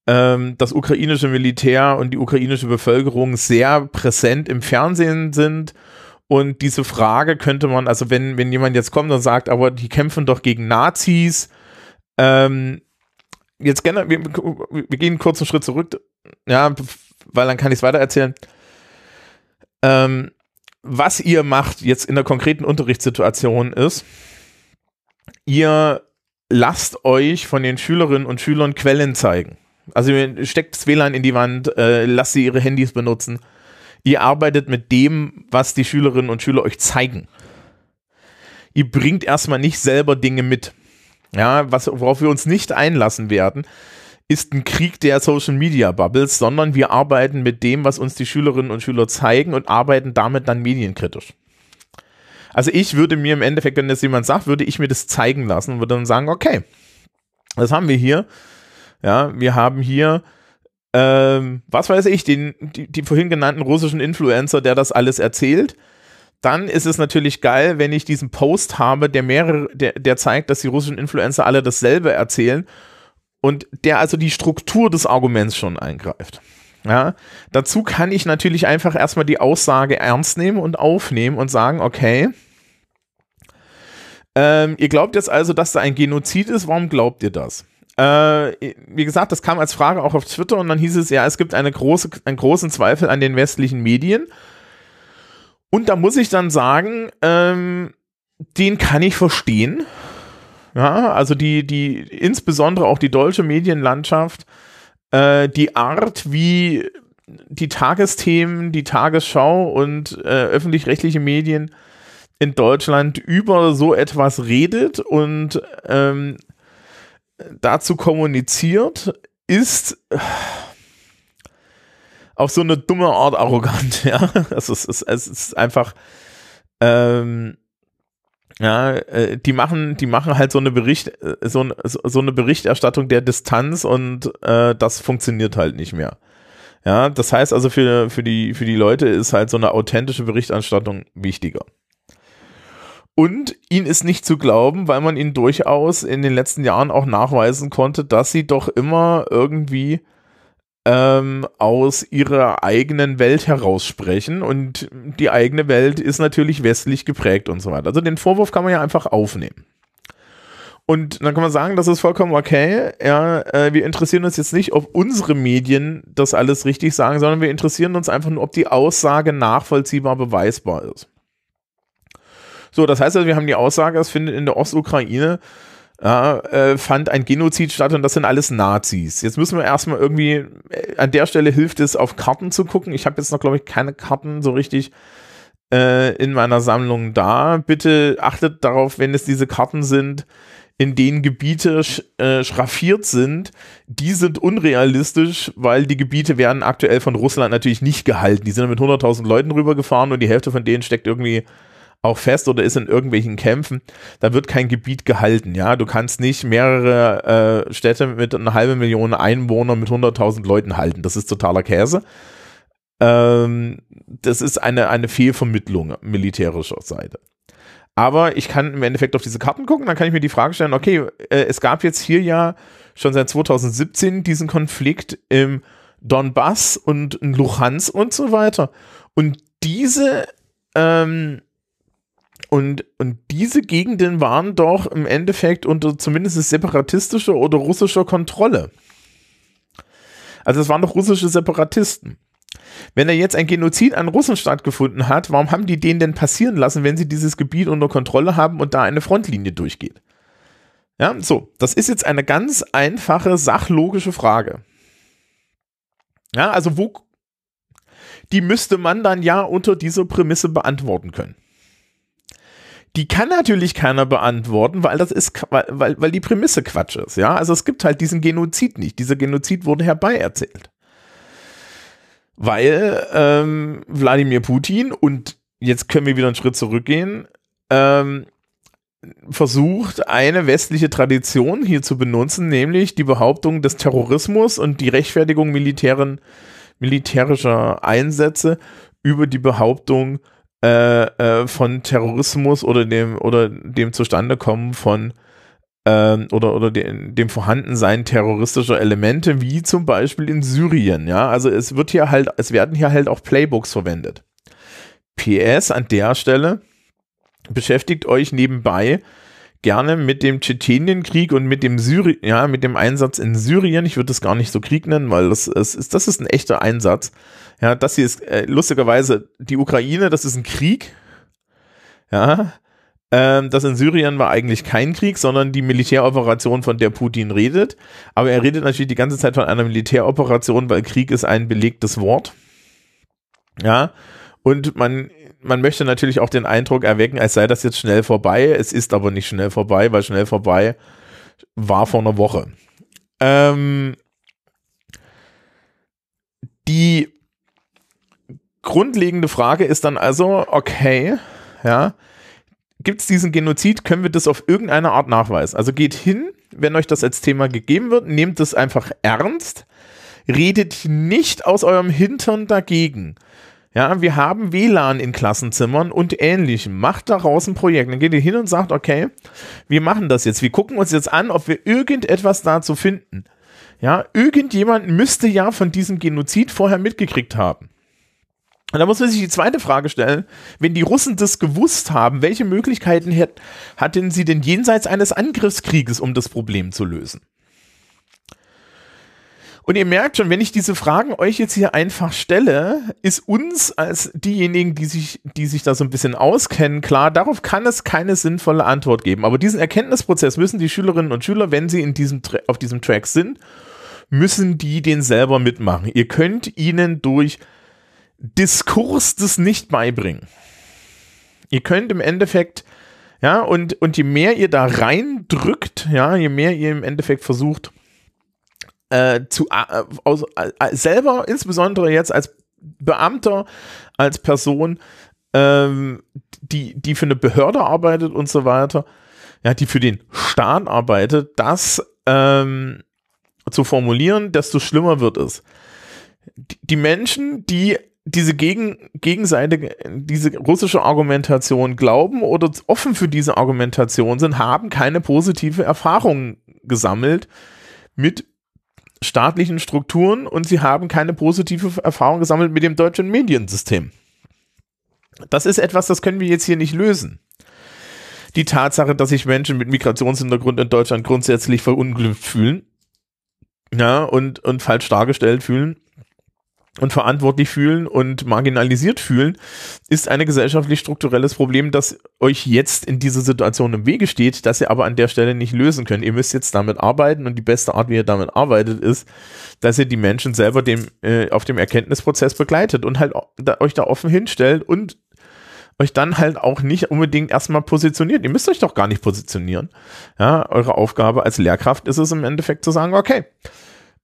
ähm, das ukrainische Militär und die ukrainische Bevölkerung sehr präsent im Fernsehen sind. Und diese Frage könnte man, also wenn, wenn jemand jetzt kommt und sagt, aber die kämpfen doch gegen Nazis, ähm, jetzt gerne, wir, wir gehen einen kurzen Schritt zurück, ja, weil dann kann ich es weiter erzählen. Ähm, was ihr macht jetzt in der konkreten Unterrichtssituation ist, ihr lasst euch von den Schülerinnen und Schülern Quellen zeigen. Also ihr steckt das WLAN in die Wand, äh, lasst sie ihre Handys benutzen. Ihr arbeitet mit dem, was die Schülerinnen und Schüler euch zeigen. Ihr bringt erstmal nicht selber Dinge mit. Ja, was, worauf wir uns nicht einlassen werden, ist ein Krieg der Social Media Bubbles, sondern wir arbeiten mit dem, was uns die Schülerinnen und Schüler zeigen und arbeiten damit dann medienkritisch. Also ich würde mir im Endeffekt, wenn das jemand sagt, würde ich mir das zeigen lassen und würde dann sagen, okay, das haben wir hier. Ja, wir haben hier, ähm, was weiß ich, den, die, die vorhin genannten russischen Influencer, der das alles erzählt dann ist es natürlich geil, wenn ich diesen Post habe, der mehrere, der, der zeigt, dass die russischen Influencer alle dasselbe erzählen und der also die Struktur des Arguments schon eingreift. Ja, dazu kann ich natürlich einfach erstmal die Aussage ernst nehmen und aufnehmen und sagen, okay, ähm, ihr glaubt jetzt also, dass da ein Genozid ist, warum glaubt ihr das? Äh, wie gesagt, das kam als Frage auch auf Twitter und dann hieß es, ja, es gibt eine große, einen großen Zweifel an den westlichen Medien und da muss ich dann sagen, ähm, den kann ich verstehen. Ja, also die, die, insbesondere auch die deutsche Medienlandschaft, äh, die Art, wie die Tagesthemen, die Tagesschau und äh, öffentlich-rechtliche Medien in Deutschland über so etwas redet und ähm, dazu kommuniziert, ist auf so eine dumme Art arrogant, ja. Es ist, es, es ist einfach, ähm, ja, äh, die machen, die machen halt so eine Bericht, äh, so, so eine Berichterstattung der Distanz und äh, das funktioniert halt nicht mehr. Ja, das heißt also für, für, die, für die Leute ist halt so eine authentische Berichterstattung wichtiger. Und ihnen ist nicht zu glauben, weil man ihnen durchaus in den letzten Jahren auch nachweisen konnte, dass sie doch immer irgendwie ähm, aus ihrer eigenen Welt heraus sprechen und die eigene Welt ist natürlich westlich geprägt und so weiter. Also den Vorwurf kann man ja einfach aufnehmen. Und dann kann man sagen, das ist vollkommen okay. Ja, äh, wir interessieren uns jetzt nicht, ob unsere Medien das alles richtig sagen, sondern wir interessieren uns einfach nur, ob die Aussage nachvollziehbar beweisbar ist. So, das heißt also, wir haben die Aussage, es findet in der Ostukraine ja, äh, fand ein Genozid statt und das sind alles Nazis. Jetzt müssen wir erstmal irgendwie, äh, an der Stelle hilft es, auf Karten zu gucken. Ich habe jetzt noch, glaube ich, keine Karten so richtig äh, in meiner Sammlung da. Bitte achtet darauf, wenn es diese Karten sind, in denen Gebiete sch äh, schraffiert sind, die sind unrealistisch, weil die Gebiete werden aktuell von Russland natürlich nicht gehalten. Die sind mit 100.000 Leuten rübergefahren und die Hälfte von denen steckt irgendwie auch fest oder ist in irgendwelchen Kämpfen, da wird kein Gebiet gehalten. Ja, du kannst nicht mehrere äh, Städte mit einer halben Million Einwohnern mit 100.000 Leuten halten. Das ist totaler Käse. Ähm, das ist eine, eine Fehlvermittlung militärischer Seite. Aber ich kann im Endeffekt auf diese Karten gucken, dann kann ich mir die Frage stellen, okay, äh, es gab jetzt hier ja schon seit 2017 diesen Konflikt im Donbass und in Luhansk und so weiter. Und diese ähm, und, und diese Gegenden waren doch im Endeffekt unter zumindest separatistischer oder russischer Kontrolle. Also es waren doch russische Separatisten. Wenn da jetzt ein Genozid an Russen stattgefunden hat, warum haben die den denn passieren lassen, wenn sie dieses Gebiet unter Kontrolle haben und da eine Frontlinie durchgeht? Ja, so, das ist jetzt eine ganz einfache, sachlogische Frage. Ja, also wo, die müsste man dann ja unter dieser Prämisse beantworten können. Die kann natürlich keiner beantworten, weil das ist, weil, weil, die Prämisse Quatsch ist, ja. Also es gibt halt diesen Genozid nicht. Dieser Genozid wurde herbeierzählt weil ähm, Wladimir Putin und jetzt können wir wieder einen Schritt zurückgehen, ähm, versucht, eine westliche Tradition hier zu benutzen, nämlich die Behauptung des Terrorismus und die Rechtfertigung militären, militärischer Einsätze über die Behauptung äh, äh, von Terrorismus oder dem oder dem Zustandekommen von ähm, oder, oder de, dem Vorhandensein terroristischer Elemente, wie zum Beispiel in Syrien. Ja, also es wird hier halt, es werden hier halt auch Playbooks verwendet. PS an der Stelle beschäftigt euch nebenbei gerne mit dem Tschetschenienkrieg und mit dem Syri ja, mit dem Einsatz in Syrien. Ich würde das gar nicht so Krieg nennen, weil das, ist, das ist ein echter Einsatz. Ja, das hier ist äh, lustigerweise die Ukraine, das ist ein Krieg. Ja, ähm, das in Syrien war eigentlich kein Krieg, sondern die Militäroperation, von der Putin redet. Aber er redet natürlich die ganze Zeit von einer Militäroperation, weil Krieg ist ein belegtes Wort. Ja, und man, man möchte natürlich auch den Eindruck erwecken, als sei das jetzt schnell vorbei. Es ist aber nicht schnell vorbei, weil schnell vorbei war vor einer Woche. Ähm, die grundlegende Frage ist dann also, okay, ja, gibt es diesen Genozid, können wir das auf irgendeine Art nachweisen. Also geht hin, wenn euch das als Thema gegeben wird, nehmt es einfach ernst, redet nicht aus eurem Hintern dagegen. Ja, wir haben WLAN in Klassenzimmern und ähnlichem. Macht daraus ein Projekt. Dann geht ihr hin und sagt, okay, wir machen das jetzt. Wir gucken uns jetzt an, ob wir irgendetwas dazu finden. Ja, irgendjemand müsste ja von diesem Genozid vorher mitgekriegt haben. Und da muss man sich die zweite Frage stellen, wenn die Russen das gewusst haben, welche Möglichkeiten hatten sie denn jenseits eines Angriffskrieges, um das Problem zu lösen? Und ihr merkt schon, wenn ich diese Fragen euch jetzt hier einfach stelle, ist uns als diejenigen, die sich, die sich da so ein bisschen auskennen, klar, darauf kann es keine sinnvolle Antwort geben. Aber diesen Erkenntnisprozess müssen die Schülerinnen und Schüler, wenn sie in diesem, auf diesem Track sind, müssen die den selber mitmachen. Ihr könnt ihnen durch Diskurs das nicht beibringen. Ihr könnt im Endeffekt, ja, und, und je mehr ihr da reindrückt, ja, je mehr ihr im Endeffekt versucht, äh, zu, äh, aus, äh, selber, insbesondere jetzt als Beamter, als Person, ähm, die, die für eine Behörde arbeitet und so weiter, ja, die für den Staat arbeitet, das ähm, zu formulieren, desto schlimmer wird es. Die Menschen, die diese gegen, Gegenseite, diese russische Argumentation glauben oder offen für diese Argumentation sind, haben keine positive Erfahrung gesammelt mit staatlichen Strukturen und sie haben keine positive Erfahrung gesammelt mit dem deutschen Mediensystem. Das ist etwas, das können wir jetzt hier nicht lösen. Die Tatsache, dass sich Menschen mit Migrationshintergrund in Deutschland grundsätzlich verunglückt fühlen ja, und, und falsch dargestellt fühlen, und verantwortlich fühlen und marginalisiert fühlen, ist ein gesellschaftlich strukturelles Problem, das euch jetzt in dieser Situation im Wege steht, das ihr aber an der Stelle nicht lösen könnt. Ihr müsst jetzt damit arbeiten und die beste Art, wie ihr damit arbeitet, ist, dass ihr die Menschen selber dem, äh, auf dem Erkenntnisprozess begleitet und halt da, euch da offen hinstellt und euch dann halt auch nicht unbedingt erstmal positioniert. Ihr müsst euch doch gar nicht positionieren. Ja, eure Aufgabe als Lehrkraft ist es im Endeffekt zu sagen, okay,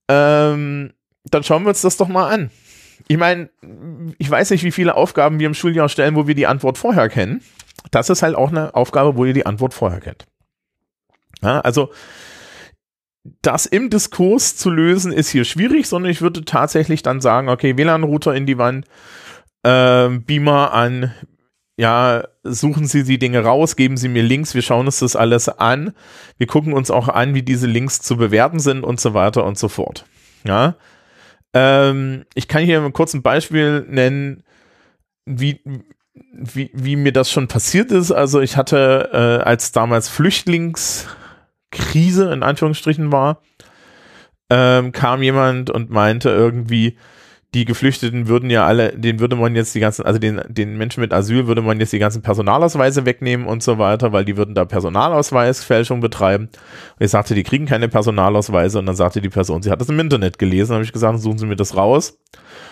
ähm, dann schauen wir uns das doch mal an. Ich meine, ich weiß nicht, wie viele Aufgaben wir im Schuljahr stellen, wo wir die Antwort vorher kennen. Das ist halt auch eine Aufgabe, wo ihr die Antwort vorher kennt. Ja, also das im Diskurs zu lösen ist hier schwierig, sondern ich würde tatsächlich dann sagen, okay, WLAN-Router in die Wand, äh, Beamer an, ja, suchen Sie die Dinge raus, geben Sie mir Links, wir schauen uns das alles an. Wir gucken uns auch an, wie diese Links zu bewerten sind und so weiter und so fort. Ja. Ähm, ich kann hier kurz ein Beispiel nennen, wie, wie, wie mir das schon passiert ist. Also ich hatte, äh, als damals Flüchtlingskrise in Anführungsstrichen war, ähm, kam jemand und meinte irgendwie, die Geflüchteten würden ja alle, den würde man jetzt die ganzen, also den, den Menschen mit Asyl würde man jetzt die ganzen Personalausweise wegnehmen und so weiter, weil die würden da Personalausweisfälschung betreiben. Und ich sagte, die kriegen keine Personalausweise und dann sagte die Person, sie hat das im Internet gelesen, habe ich gesagt, suchen Sie mir das raus.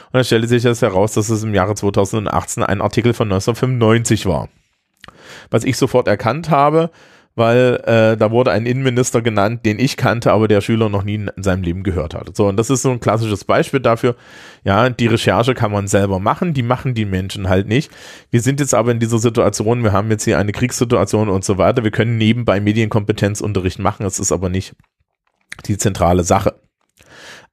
Und dann stellte sich das heraus, dass es im Jahre 2018 ein Artikel von 1995 war. Was ich sofort erkannt habe, weil äh, da wurde ein Innenminister genannt, den ich kannte, aber der Schüler noch nie in seinem Leben gehört hat. So, und das ist so ein klassisches Beispiel dafür, ja, die Recherche kann man selber machen, die machen die Menschen halt nicht. Wir sind jetzt aber in dieser Situation, wir haben jetzt hier eine Kriegssituation und so weiter, wir können nebenbei Medienkompetenzunterricht machen, es ist aber nicht die zentrale Sache.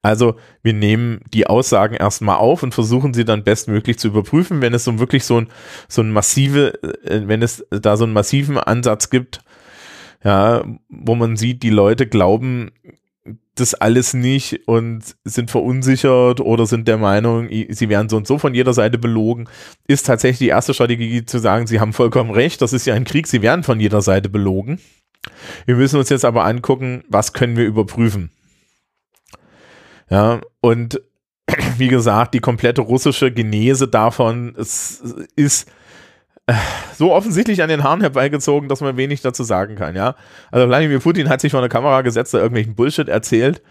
Also wir nehmen die Aussagen erstmal auf und versuchen sie dann bestmöglich zu überprüfen, wenn es so wirklich so ein, so ein massive, äh, wenn es da so einen massiven Ansatz gibt, ja, wo man sieht, die Leute glauben das alles nicht und sind verunsichert oder sind der Meinung, sie werden so und so von jeder Seite belogen, ist tatsächlich die erste Strategie zu sagen, sie haben vollkommen recht, das ist ja ein Krieg, sie werden von jeder Seite belogen. Wir müssen uns jetzt aber angucken, was können wir überprüfen. Ja, und wie gesagt, die komplette russische Genese davon ist, ist so offensichtlich an den Haaren herbeigezogen, dass man wenig dazu sagen kann, ja. Also Wladimir Putin hat sich vor eine Kamera gesetzt, da irgendwelchen Bullshit erzählt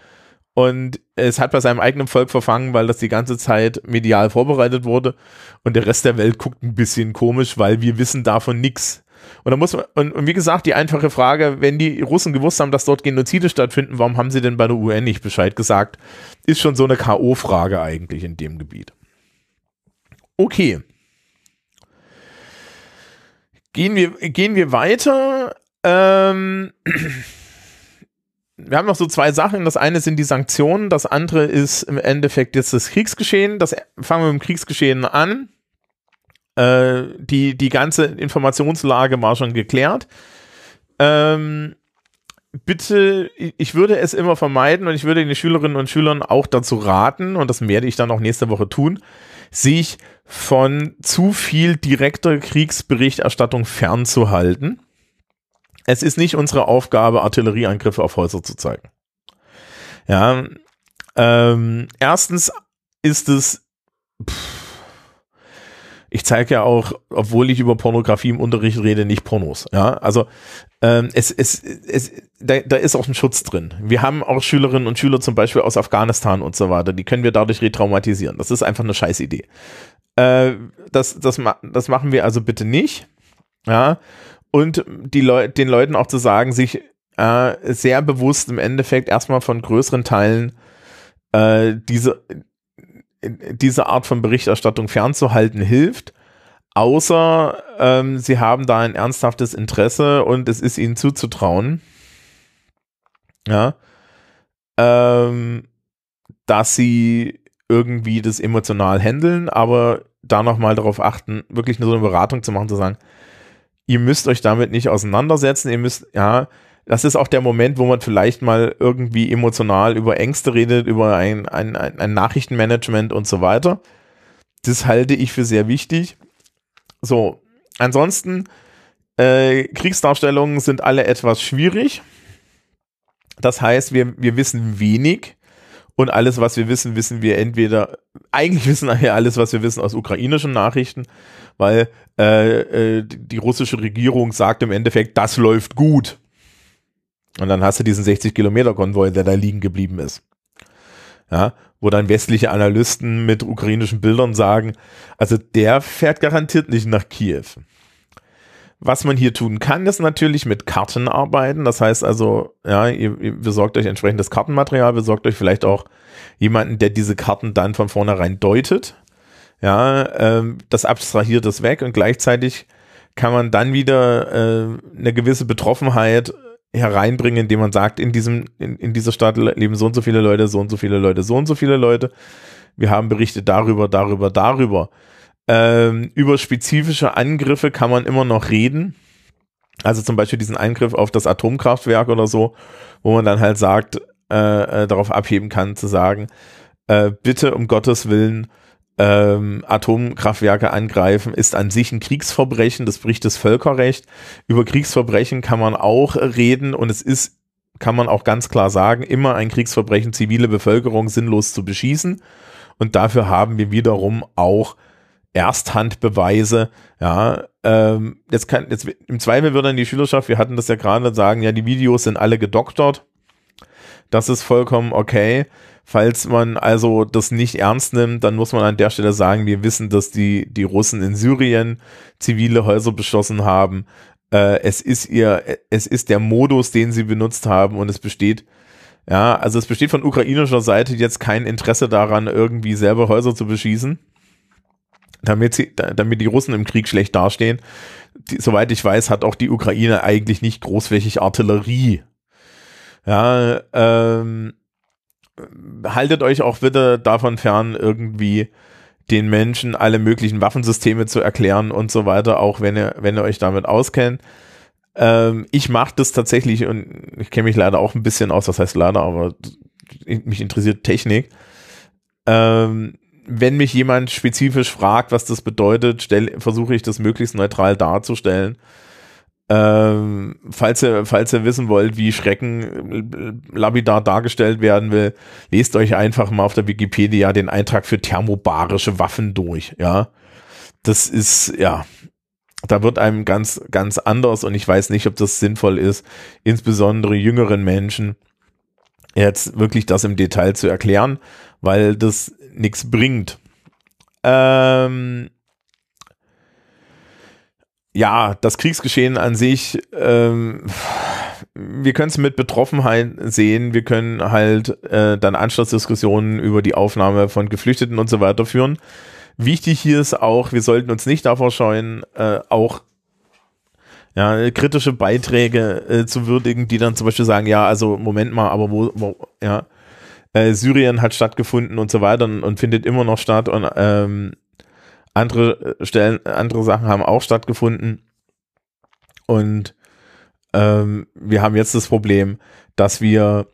und es hat bei seinem eigenen Volk verfangen, weil das die ganze Zeit medial vorbereitet wurde und der Rest der Welt guckt ein bisschen komisch, weil wir wissen davon nichts. Und da muss man, und, und, wie gesagt, die einfache Frage, wenn die Russen gewusst haben, dass dort Genozide stattfinden, warum haben sie denn bei der UN nicht Bescheid gesagt? Ist schon so eine K.O.-Frage eigentlich in dem Gebiet. Okay. Gehen wir, gehen wir weiter. Ähm, wir haben noch so zwei Sachen. Das eine sind die Sanktionen, das andere ist im Endeffekt jetzt das Kriegsgeschehen. Das fangen wir mit dem Kriegsgeschehen an. Äh, die, die ganze Informationslage war schon geklärt. Ähm, bitte, ich würde es immer vermeiden und ich würde den Schülerinnen und Schülern auch dazu raten, und das werde ich dann auch nächste Woche tun, sich von zu viel direkter Kriegsberichterstattung fernzuhalten. Es ist nicht unsere Aufgabe, Artillerieangriffe auf Häuser zu zeigen. Ja, ähm, erstens ist es, pff, ich zeige ja auch, obwohl ich über Pornografie im Unterricht rede, nicht Pornos. Ja, also ähm, es, es, es, da, da ist auch ein Schutz drin. Wir haben auch Schülerinnen und Schüler zum Beispiel aus Afghanistan und so weiter, die können wir dadurch retraumatisieren. Das ist einfach eine Scheißidee. Äh, das, das, das machen wir also bitte nicht. Ja. Und die Leu den Leuten auch zu sagen, sich äh, sehr bewusst im Endeffekt erstmal von größeren Teilen äh, diese, diese Art von Berichterstattung fernzuhalten, hilft. Außer ähm, sie haben da ein ernsthaftes Interesse und es ist ihnen zuzutrauen. Ja. Ähm, dass sie irgendwie das emotional handeln, aber da nochmal darauf achten, wirklich nur so eine Beratung zu machen, zu sagen, ihr müsst euch damit nicht auseinandersetzen, ihr müsst, ja, das ist auch der Moment, wo man vielleicht mal irgendwie emotional über Ängste redet, über ein, ein, ein Nachrichtenmanagement und so weiter. Das halte ich für sehr wichtig. So, ansonsten, äh, Kriegsdarstellungen sind alle etwas schwierig. Das heißt, wir, wir wissen wenig. Und alles, was wir wissen, wissen wir entweder, eigentlich wissen wir alles, was wir wissen aus ukrainischen Nachrichten, weil äh, äh, die russische Regierung sagt im Endeffekt, das läuft gut. Und dann hast du diesen 60 Kilometer Konvoi, der da liegen geblieben ist. Ja, wo dann westliche Analysten mit ukrainischen Bildern sagen, also der fährt garantiert nicht nach Kiew. Was man hier tun kann, ist natürlich mit Karten arbeiten. Das heißt also, ja, ihr, ihr besorgt euch entsprechendes Kartenmaterial, besorgt euch vielleicht auch jemanden, der diese Karten dann von vornherein deutet. Ja, ähm, das abstrahiert es weg und gleichzeitig kann man dann wieder äh, eine gewisse Betroffenheit hereinbringen, indem man sagt, in diesem, in, in dieser Stadt leben so und so viele Leute, so und so viele Leute, so und so viele Leute. Wir haben Berichte darüber, darüber, darüber. Ähm, über spezifische Angriffe kann man immer noch reden. Also zum Beispiel diesen Eingriff auf das Atomkraftwerk oder so, wo man dann halt sagt, äh, äh, darauf abheben kann, zu sagen, äh, bitte um Gottes Willen ähm, Atomkraftwerke angreifen, ist an sich ein Kriegsverbrechen, das bricht das Völkerrecht. Über Kriegsverbrechen kann man auch reden und es ist, kann man auch ganz klar sagen, immer ein Kriegsverbrechen, zivile Bevölkerung sinnlos zu beschießen. Und dafür haben wir wiederum auch Ersthandbeweise, ja, ähm, jetzt kann, jetzt im Zweifel würde dann die Schülerschaft, wir hatten das ja gerade, sagen, ja, die Videos sind alle gedoktert. Das ist vollkommen okay. Falls man also das nicht ernst nimmt, dann muss man an der Stelle sagen, wir wissen, dass die, die Russen in Syrien zivile Häuser beschossen haben. Äh, es ist ihr, es ist der Modus, den sie benutzt haben und es besteht, ja, also es besteht von ukrainischer Seite jetzt kein Interesse daran, irgendwie selber Häuser zu beschießen damit, sie, damit die Russen im Krieg schlecht dastehen. Die, soweit ich weiß, hat auch die Ukraine eigentlich nicht großflächig Artillerie. Ja, ähm, haltet euch auch bitte davon fern, irgendwie den Menschen alle möglichen Waffensysteme zu erklären und so weiter, auch wenn ihr, wenn ihr euch damit auskennt. Ähm, ich mache das tatsächlich und ich kenne mich leider auch ein bisschen aus, das heißt leider, aber mich interessiert Technik. Ähm, wenn mich jemand spezifisch fragt, was das bedeutet, versuche ich das möglichst neutral darzustellen. Ähm, falls, ihr, falls ihr wissen wollt, wie Schrecken lapidar dargestellt werden will, lest euch einfach mal auf der Wikipedia den Eintrag für thermobarische Waffen durch. Ja, das ist, ja, da wird einem ganz, ganz anders und ich weiß nicht, ob das sinnvoll ist, insbesondere jüngeren Menschen jetzt wirklich das im Detail zu erklären, weil das nichts bringt. Ähm, ja, das Kriegsgeschehen an sich, ähm, wir können es mit Betroffenheit sehen, wir können halt äh, dann Anschlussdiskussionen über die Aufnahme von Geflüchteten und so weiter führen. Wichtig hier ist auch, wir sollten uns nicht davor scheuen, äh, auch ja, kritische Beiträge äh, zu würdigen, die dann zum Beispiel sagen, ja, also Moment mal, aber wo, wo ja, äh, Syrien hat stattgefunden und so weiter und, und findet immer noch statt und ähm, andere Stellen, andere Sachen haben auch stattgefunden und ähm, wir haben jetzt das Problem, dass wir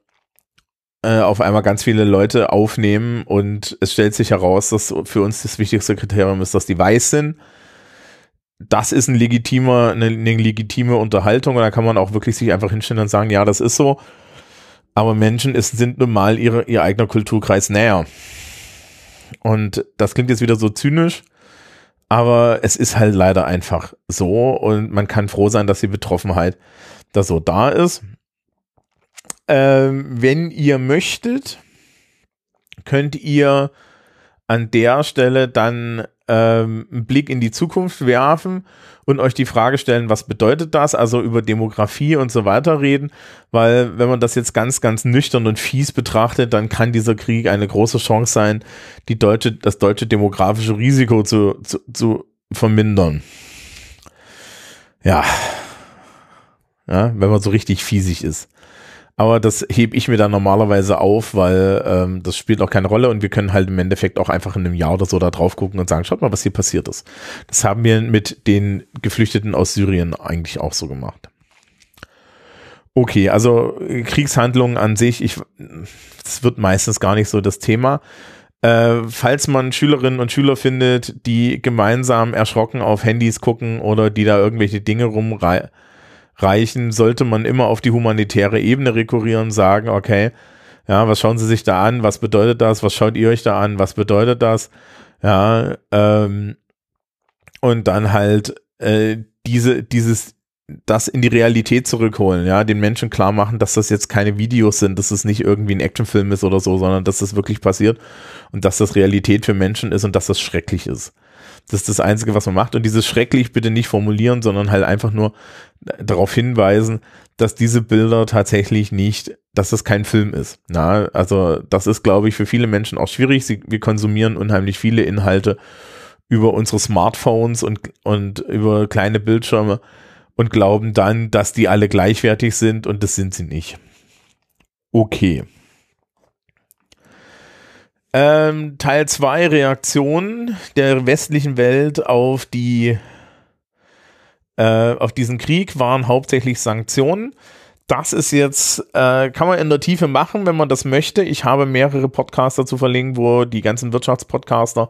äh, auf einmal ganz viele Leute aufnehmen und es stellt sich heraus, dass für uns das wichtigste Kriterium ist, dass die weiß sind. Das ist ein legitimer, eine, eine legitime Unterhaltung und da kann man auch wirklich sich einfach hinstellen und sagen, ja, das ist so. Aber Menschen ist, sind nun mal ihre, ihr eigener Kulturkreis näher. Und das klingt jetzt wieder so zynisch, aber es ist halt leider einfach so und man kann froh sein, dass die Betroffenheit da so da ist. Ähm, wenn ihr möchtet, könnt ihr an der Stelle dann ähm, einen Blick in die Zukunft werfen und euch die Frage stellen, was bedeutet das? Also über Demografie und so weiter reden, weil wenn man das jetzt ganz, ganz nüchtern und fies betrachtet, dann kann dieser Krieg eine große Chance sein, die deutsche, das deutsche demografische Risiko zu, zu, zu vermindern. Ja. Ja, wenn man so richtig fiesig ist. Aber das hebe ich mir dann normalerweise auf, weil ähm, das spielt auch keine Rolle und wir können halt im Endeffekt auch einfach in einem Jahr oder so da drauf gucken und sagen, schaut mal, was hier passiert ist. Das haben wir mit den Geflüchteten aus Syrien eigentlich auch so gemacht. Okay, also Kriegshandlungen an sich, ich, das wird meistens gar nicht so das Thema. Äh, falls man Schülerinnen und Schüler findet, die gemeinsam erschrocken auf Handys gucken oder die da irgendwelche Dinge rumreißen, reichen, sollte man immer auf die humanitäre Ebene rekurrieren, sagen, okay, ja, was schauen Sie sich da an? Was bedeutet das? Was schaut ihr euch da an? Was bedeutet das? Ja, ähm, und dann halt äh, diese, dieses, das in die Realität zurückholen, ja, den Menschen klar machen, dass das jetzt keine Videos sind, dass es nicht irgendwie ein Actionfilm ist oder so, sondern dass das wirklich passiert und dass das Realität für Menschen ist und dass das schrecklich ist. Das ist das Einzige, was man macht. Und dieses schrecklich bitte nicht formulieren, sondern halt einfach nur darauf hinweisen, dass diese Bilder tatsächlich nicht, dass das kein Film ist. Na, also das ist, glaube ich, für viele Menschen auch schwierig. Sie, wir konsumieren unheimlich viele Inhalte über unsere Smartphones und, und über kleine Bildschirme und glauben dann, dass die alle gleichwertig sind und das sind sie nicht. Okay. Ähm, Teil 2 Reaktion der westlichen Welt auf die äh, auf diesen Krieg waren hauptsächlich Sanktionen. Das ist jetzt, äh, kann man in der Tiefe machen, wenn man das möchte. Ich habe mehrere Podcaster zu verlinken, wo die ganzen Wirtschaftspodcaster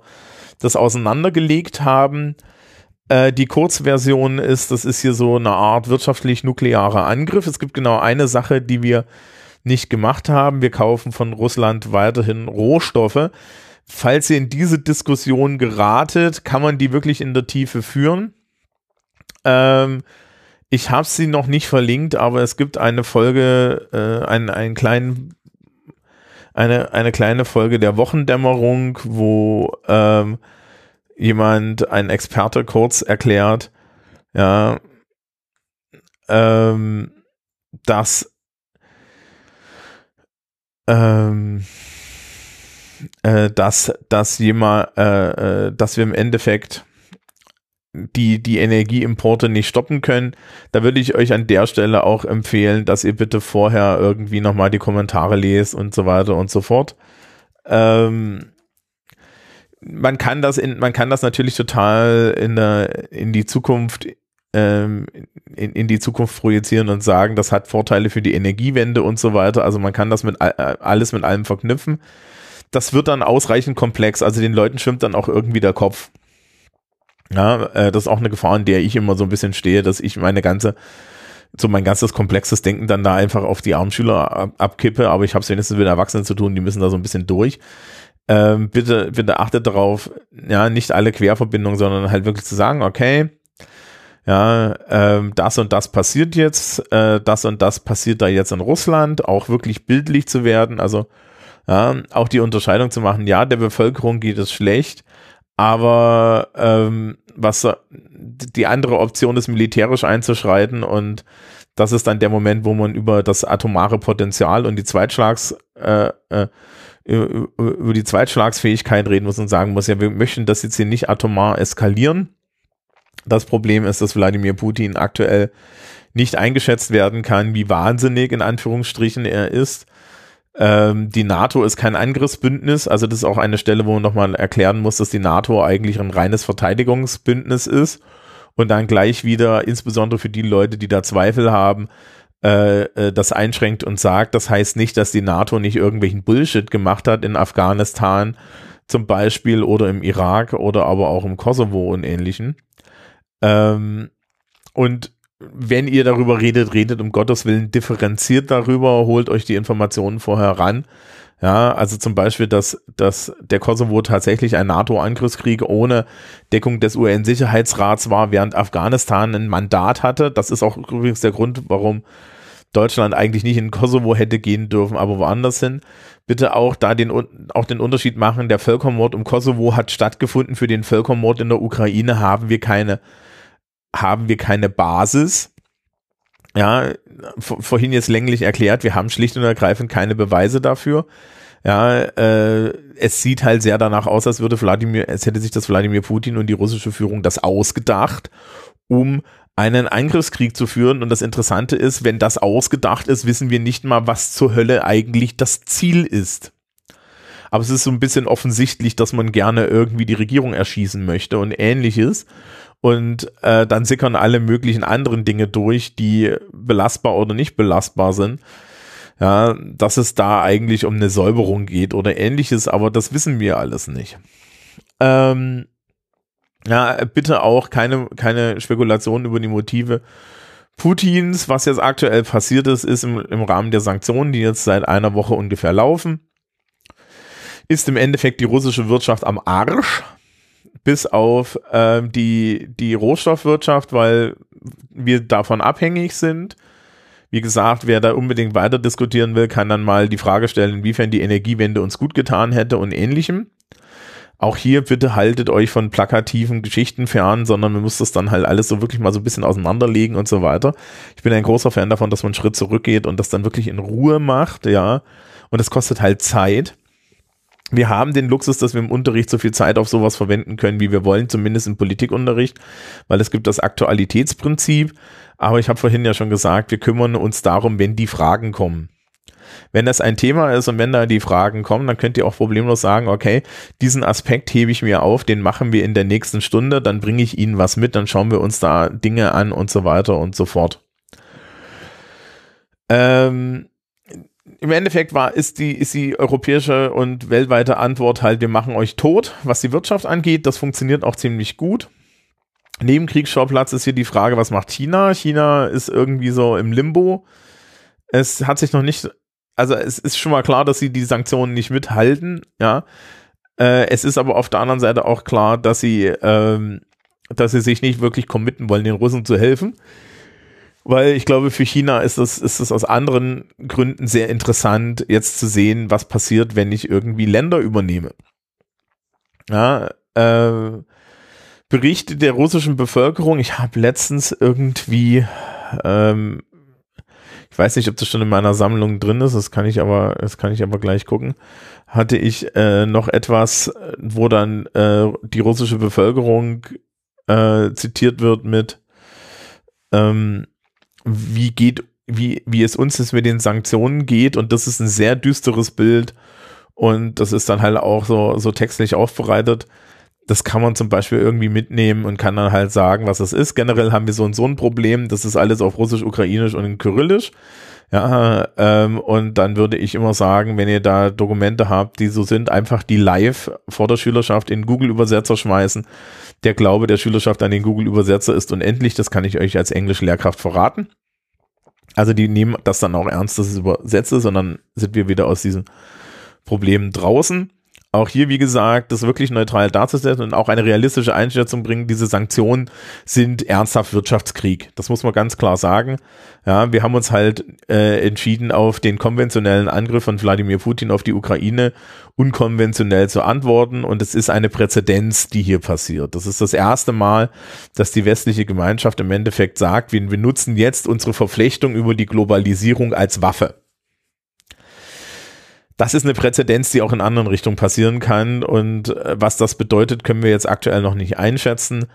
das auseinandergelegt haben. Äh, die Kurzversion ist, das ist hier so eine Art wirtschaftlich-nuklearer Angriff. Es gibt genau eine Sache, die wir nicht gemacht haben. Wir kaufen von Russland weiterhin Rohstoffe. Falls ihr in diese Diskussion geratet, kann man die wirklich in der Tiefe führen. Ähm, ich habe sie noch nicht verlinkt, aber es gibt eine Folge, äh, einen, einen kleinen, eine, eine kleine Folge der Wochendämmerung, wo ähm, jemand, ein Experte kurz erklärt, ja, ähm, dass ähm, äh, dass, dass jemand, äh, äh, dass wir im Endeffekt die, die Energieimporte nicht stoppen können. Da würde ich euch an der Stelle auch empfehlen, dass ihr bitte vorher irgendwie nochmal die Kommentare lest und so weiter und so fort. Ähm, man kann das in, man kann das natürlich total in, der, in die Zukunft ähm, in, in die Zukunft projizieren und sagen, das hat Vorteile für die Energiewende und so weiter. Also man kann das mit alles mit allem verknüpfen. Das wird dann ausreichend komplex. Also den Leuten schwimmt dann auch irgendwie der Kopf. Ja, äh, das ist auch eine Gefahr, in der ich immer so ein bisschen stehe, dass ich meine ganze so mein ganzes komplexes Denken dann da einfach auf die armen Schüler abkippe, aber ich habe es wenigstens mit Erwachsenen zu tun, die müssen da so ein bisschen durch. Ähm, bitte, bitte achtet darauf, ja, nicht alle Querverbindungen, sondern halt wirklich zu sagen, okay, ja, ähm, das und das passiert jetzt, äh, das und das passiert da jetzt in Russland, auch wirklich bildlich zu werden, also ja, auch die Unterscheidung zu machen, ja, der Bevölkerung geht es schlecht, aber ähm, was die andere Option ist, militärisch einzuschreiten und das ist dann der Moment, wo man über das atomare Potenzial und die Zweitschlags äh, äh, über die Zweitschlagsfähigkeit reden muss und sagen muss, ja, wir möchten das jetzt hier nicht atomar eskalieren, das Problem ist, dass Wladimir Putin aktuell nicht eingeschätzt werden kann, wie wahnsinnig in Anführungsstrichen er ist. Ähm, die NATO ist kein Angriffsbündnis, also das ist auch eine Stelle, wo man nochmal erklären muss, dass die NATO eigentlich ein reines Verteidigungsbündnis ist und dann gleich wieder, insbesondere für die Leute, die da Zweifel haben, äh, äh, das einschränkt und sagt, das heißt nicht, dass die NATO nicht irgendwelchen Bullshit gemacht hat in Afghanistan zum Beispiel oder im Irak oder aber auch im Kosovo und ähnlichen. Ähm, und wenn ihr darüber redet, redet um Gottes Willen differenziert darüber, holt euch die Informationen vorher ran. Ja, also zum Beispiel, dass, dass der Kosovo tatsächlich ein NATO-Angriffskrieg ohne Deckung des UN-Sicherheitsrats war, während Afghanistan ein Mandat hatte. Das ist auch übrigens der Grund, warum Deutschland eigentlich nicht in Kosovo hätte gehen dürfen, aber woanders hin. Bitte auch da den, auch den Unterschied machen. Der Völkermord um Kosovo hat stattgefunden. Für den Völkermord in der Ukraine haben wir keine haben wir keine Basis. Ja, vorhin jetzt länglich erklärt, wir haben schlicht und ergreifend keine Beweise dafür. Ja, äh, es sieht halt sehr danach aus, als würde Wladimir, es hätte sich das Wladimir Putin und die russische Führung das ausgedacht, um einen Angriffskrieg zu führen. Und das Interessante ist, wenn das ausgedacht ist, wissen wir nicht mal, was zur Hölle eigentlich das Ziel ist. Aber es ist so ein bisschen offensichtlich, dass man gerne irgendwie die Regierung erschießen möchte und ähnliches und äh, dann sickern alle möglichen anderen Dinge durch, die belastbar oder nicht belastbar sind. Ja, dass es da eigentlich um eine Säuberung geht oder ähnliches, aber das wissen wir alles nicht. Ähm, ja, bitte auch keine, keine Spekulationen über die Motive Putins. Was jetzt aktuell passiert ist, ist im, im Rahmen der Sanktionen, die jetzt seit einer Woche ungefähr laufen, ist im Endeffekt die russische Wirtschaft am Arsch bis auf ähm, die, die Rohstoffwirtschaft, weil wir davon abhängig sind. Wie gesagt, wer da unbedingt weiter diskutieren will, kann dann mal die Frage stellen, inwiefern die Energiewende uns gut getan hätte und ähnlichem. Auch hier bitte haltet euch von plakativen Geschichten fern, sondern man muss das dann halt alles so wirklich mal so ein bisschen auseinanderlegen und so weiter. Ich bin ein großer Fan davon, dass man einen Schritt zurückgeht und das dann wirklich in Ruhe macht, ja. Und es kostet halt Zeit wir haben den Luxus, dass wir im Unterricht so viel Zeit auf sowas verwenden können, wie wir wollen, zumindest im Politikunterricht, weil es gibt das Aktualitätsprinzip. Aber ich habe vorhin ja schon gesagt, wir kümmern uns darum, wenn die Fragen kommen. wenn das ein Thema ist und wenn da die Fragen kommen, dann könnt ihr auch problemlos sagen, okay, diesen Aspekt hebe ich mir auf, den machen wir in der nächsten Stunde, dann bringe ich Ihnen was mit, dann schauen wir uns da Dinge an und so weiter und so fort. Ähm, im Endeffekt war, ist die, ist die europäische und weltweite Antwort halt, wir machen euch tot, was die Wirtschaft angeht. Das funktioniert auch ziemlich gut. Neben Kriegsschauplatz ist hier die Frage, was macht China? China ist irgendwie so im Limbo. Es hat sich noch nicht, also es ist schon mal klar, dass sie die Sanktionen nicht mithalten, ja. Äh, es ist aber auf der anderen Seite auch klar, dass sie, ähm, dass sie sich nicht wirklich committen wollen, den Russen zu helfen weil ich glaube, für China ist es, ist es aus anderen Gründen sehr interessant, jetzt zu sehen, was passiert, wenn ich irgendwie Länder übernehme. Ja, äh, Berichte der russischen Bevölkerung, ich habe letztens irgendwie, ähm, ich weiß nicht, ob das schon in meiner Sammlung drin ist, das kann ich aber, das kann ich aber gleich gucken, hatte ich äh, noch etwas, wo dann äh, die russische Bevölkerung äh, zitiert wird mit, ähm, wie geht, wie, wie es uns jetzt mit den Sanktionen geht. Und das ist ein sehr düsteres Bild. Und das ist dann halt auch so, so textlich aufbereitet. Das kann man zum Beispiel irgendwie mitnehmen und kann dann halt sagen, was es ist. Generell haben wir so und so ein Problem. Das ist alles auf Russisch, Ukrainisch und in Kyrillisch. Ja, ähm, und dann würde ich immer sagen, wenn ihr da Dokumente habt, die so sind, einfach die live vor der Schülerschaft in Google-Übersetzer schmeißen der Glaube der Schülerschaft an den Google-Übersetzer ist unendlich, das kann ich euch als Englisch-Lehrkraft verraten. Also die nehmen das dann auch ernst, dass es übersetze, sondern sind wir wieder aus diesen Problemen draußen auch hier, wie gesagt, das wirklich neutral darzustellen und auch eine realistische Einschätzung bringen, diese Sanktionen sind ernsthaft Wirtschaftskrieg. Das muss man ganz klar sagen. Ja, wir haben uns halt äh, entschieden, auf den konventionellen Angriff von Wladimir Putin auf die Ukraine unkonventionell zu antworten und es ist eine Präzedenz, die hier passiert. Das ist das erste Mal, dass die westliche Gemeinschaft im Endeffekt sagt, wir benutzen jetzt unsere Verflechtung über die Globalisierung als Waffe das ist eine Präzedenz, die auch in anderen Richtungen passieren kann. Und äh, was das bedeutet, können wir jetzt aktuell noch nicht einschätzen.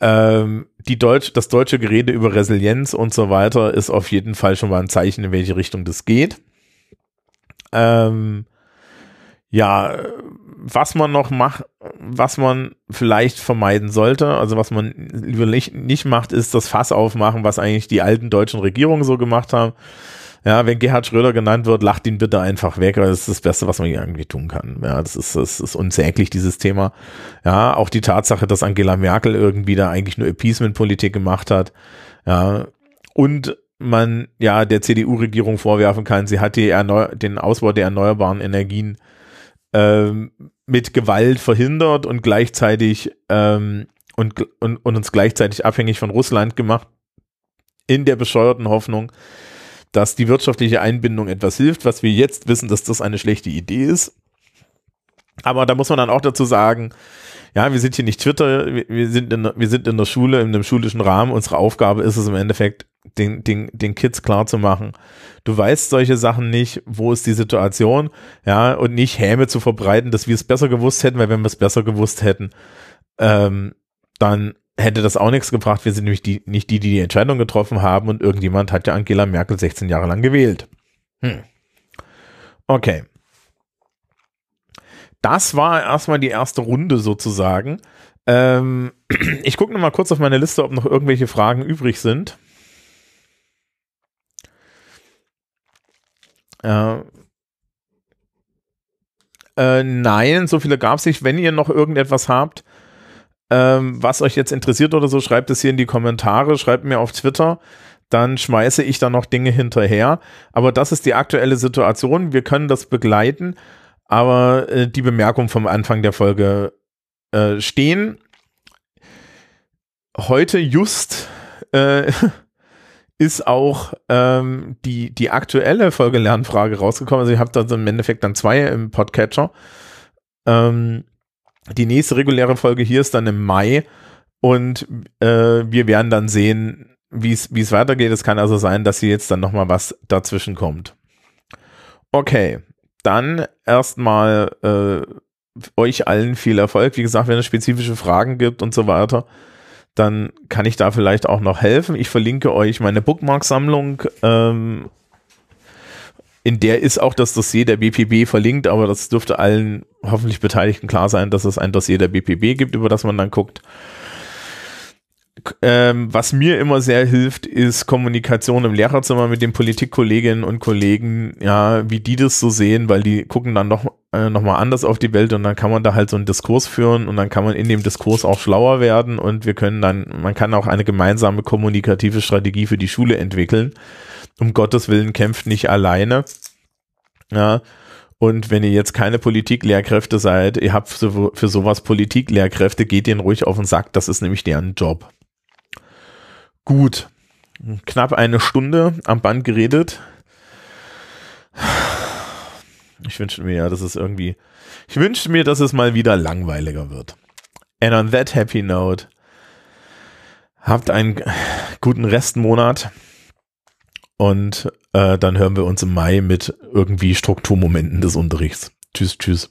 Ähm, die Deutsch, das deutsche Gerede über Resilienz und so weiter ist auf jeden Fall schon mal ein Zeichen, in welche Richtung das geht. Ähm, ja, was man noch macht, was man vielleicht vermeiden sollte, also was man lieber nicht, nicht macht, ist das Fass aufmachen, was eigentlich die alten deutschen Regierungen so gemacht haben ja, wenn Gerhard Schröder genannt wird, lacht ihn bitte einfach weg, weil das ist das Beste, was man irgendwie tun kann. Ja, das ist, das ist unsäglich, dieses Thema. Ja, auch die Tatsache, dass Angela Merkel irgendwie da eigentlich nur Appeasement-Politik gemacht hat. Ja, und man ja der CDU-Regierung vorwerfen kann, sie hat die Erneu den Ausbau der erneuerbaren Energien ähm, mit Gewalt verhindert und gleichzeitig ähm, und, und, und uns gleichzeitig abhängig von Russland gemacht, in der bescheuerten Hoffnung, dass die wirtschaftliche Einbindung etwas hilft, was wir jetzt wissen, dass das eine schlechte Idee ist. Aber da muss man dann auch dazu sagen, ja, wir sind hier nicht Twitter, wir sind in, wir sind in der Schule, in einem schulischen Rahmen. Unsere Aufgabe ist es im Endeffekt, den, den, den Kids klar zu machen. Du weißt solche Sachen nicht, wo ist die Situation, ja, und nicht Häme zu verbreiten, dass wir es besser gewusst hätten, weil wenn wir es besser gewusst hätten, ähm, dann hätte das auch nichts gebracht. Wir sind nämlich die, nicht die, die die Entscheidung getroffen haben und irgendjemand hat ja Angela Merkel 16 Jahre lang gewählt. Hm. Okay. Das war erstmal die erste Runde sozusagen. Ähm, ich gucke nochmal kurz auf meine Liste, ob noch irgendwelche Fragen übrig sind. Äh, äh, nein, so viele gab es nicht. Wenn ihr noch irgendetwas habt, ähm, was euch jetzt interessiert oder so, schreibt es hier in die Kommentare, schreibt mir auf Twitter. Dann schmeiße ich da noch Dinge hinterher. Aber das ist die aktuelle Situation. Wir können das begleiten. Aber äh, die Bemerkung vom Anfang der Folge äh, stehen. Heute just äh, ist auch ähm, die, die aktuelle Folge Lernfrage rausgekommen. Also ihr habt da im Endeffekt dann zwei im Podcatcher. Ähm, die nächste reguläre Folge hier ist dann im Mai und äh, wir werden dann sehen, wie es weitergeht. Es kann also sein, dass hier jetzt dann nochmal was dazwischen kommt. Okay, dann erstmal äh, euch allen viel Erfolg. Wie gesagt, wenn es spezifische Fragen gibt und so weiter, dann kann ich da vielleicht auch noch helfen. Ich verlinke euch meine Bookmark-Sammlung ähm, in der ist auch das Dossier der BPB verlinkt, aber das dürfte allen hoffentlich Beteiligten klar sein, dass es ein Dossier der BPB gibt, über das man dann guckt. Ähm, was mir immer sehr hilft, ist Kommunikation im Lehrerzimmer mit den Politikkolleginnen und Kollegen, ja, wie die das so sehen, weil die gucken dann noch, äh, noch mal anders auf die Welt und dann kann man da halt so einen Diskurs führen und dann kann man in dem Diskurs auch schlauer werden und wir können dann, man kann auch eine gemeinsame kommunikative Strategie für die Schule entwickeln. Um Gottes Willen kämpft nicht alleine. Ja, und wenn ihr jetzt keine Politiklehrkräfte seid, ihr habt für, für sowas Politiklehrkräfte, geht denen ruhig auf den Sack, das ist nämlich deren Job. Gut. Knapp eine Stunde am Band geredet. Ich wünsche mir ja, dass es irgendwie, ich wünsche mir, dass es mal wieder langweiliger wird. And on that happy note, habt einen guten Restmonat und äh, dann hören wir uns im Mai mit irgendwie Strukturmomenten des Unterrichts. Tschüss, tschüss.